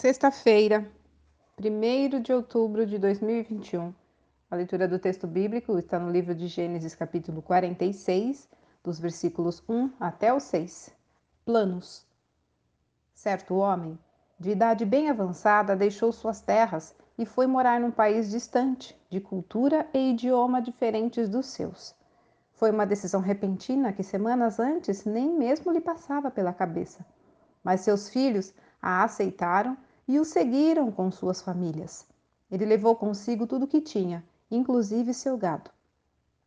Sexta-feira, 1 de outubro de 2021. A leitura do texto bíblico está no livro de Gênesis, capítulo 46, dos versículos 1 até o 6. Planos. Certo homem, de idade bem avançada, deixou suas terras e foi morar num país distante, de cultura e idioma diferentes dos seus. Foi uma decisão repentina que semanas antes nem mesmo lhe passava pela cabeça. Mas seus filhos a aceitaram e o seguiram com suas famílias. Ele levou consigo tudo o que tinha, inclusive seu gado.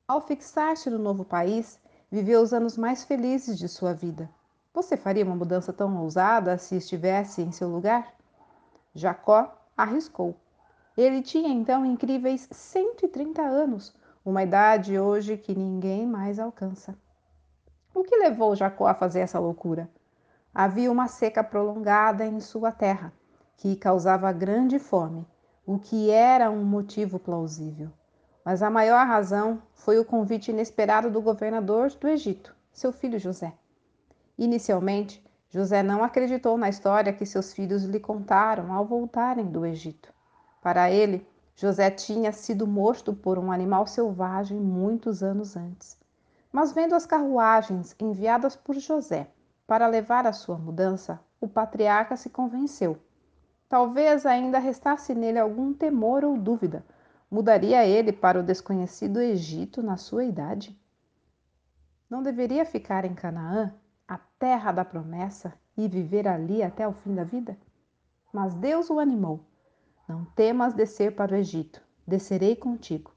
Ao fixar-se no novo país, viveu os anos mais felizes de sua vida. Você faria uma mudança tão ousada se estivesse em seu lugar? Jacó arriscou. Ele tinha então incríveis 130 anos, uma idade hoje que ninguém mais alcança. O que levou Jacó a fazer essa loucura? Havia uma seca prolongada em sua terra, que causava grande fome, o que era um motivo plausível. Mas a maior razão foi o convite inesperado do governador do Egito, seu filho José. Inicialmente, José não acreditou na história que seus filhos lhe contaram ao voltarem do Egito. Para ele, José tinha sido morto por um animal selvagem muitos anos antes. Mas vendo as carruagens enviadas por José para levar a sua mudança, o patriarca se convenceu. Talvez ainda restasse nele algum temor ou dúvida. Mudaria ele para o desconhecido Egito na sua idade? Não deveria ficar em Canaã, a terra da promessa, e viver ali até o fim da vida? Mas Deus o animou. Não temas descer para o Egito, descerei contigo.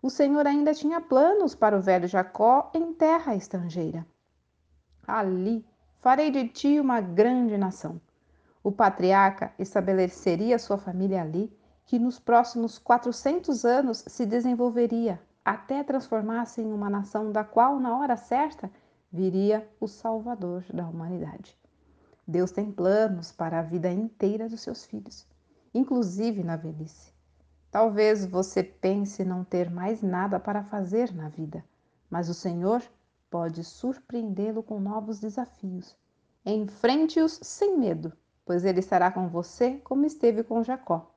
O Senhor ainda tinha planos para o velho Jacó em terra estrangeira. Ali farei de ti uma grande nação. O patriarca estabeleceria sua família ali, que nos próximos 400 anos se desenvolveria até transformar-se em uma nação da qual, na hora certa, viria o Salvador da humanidade. Deus tem planos para a vida inteira dos seus filhos, inclusive na velhice. Talvez você pense não ter mais nada para fazer na vida, mas o Senhor pode surpreendê-lo com novos desafios. Enfrente-os sem medo, pois ele estará com você como esteve com Jacó.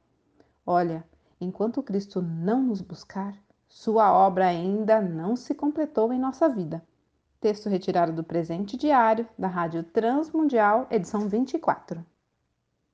Olha, enquanto Cristo não nos buscar, sua obra ainda não se completou em nossa vida. Texto retirado do presente diário da Rádio Transmundial, edição 24.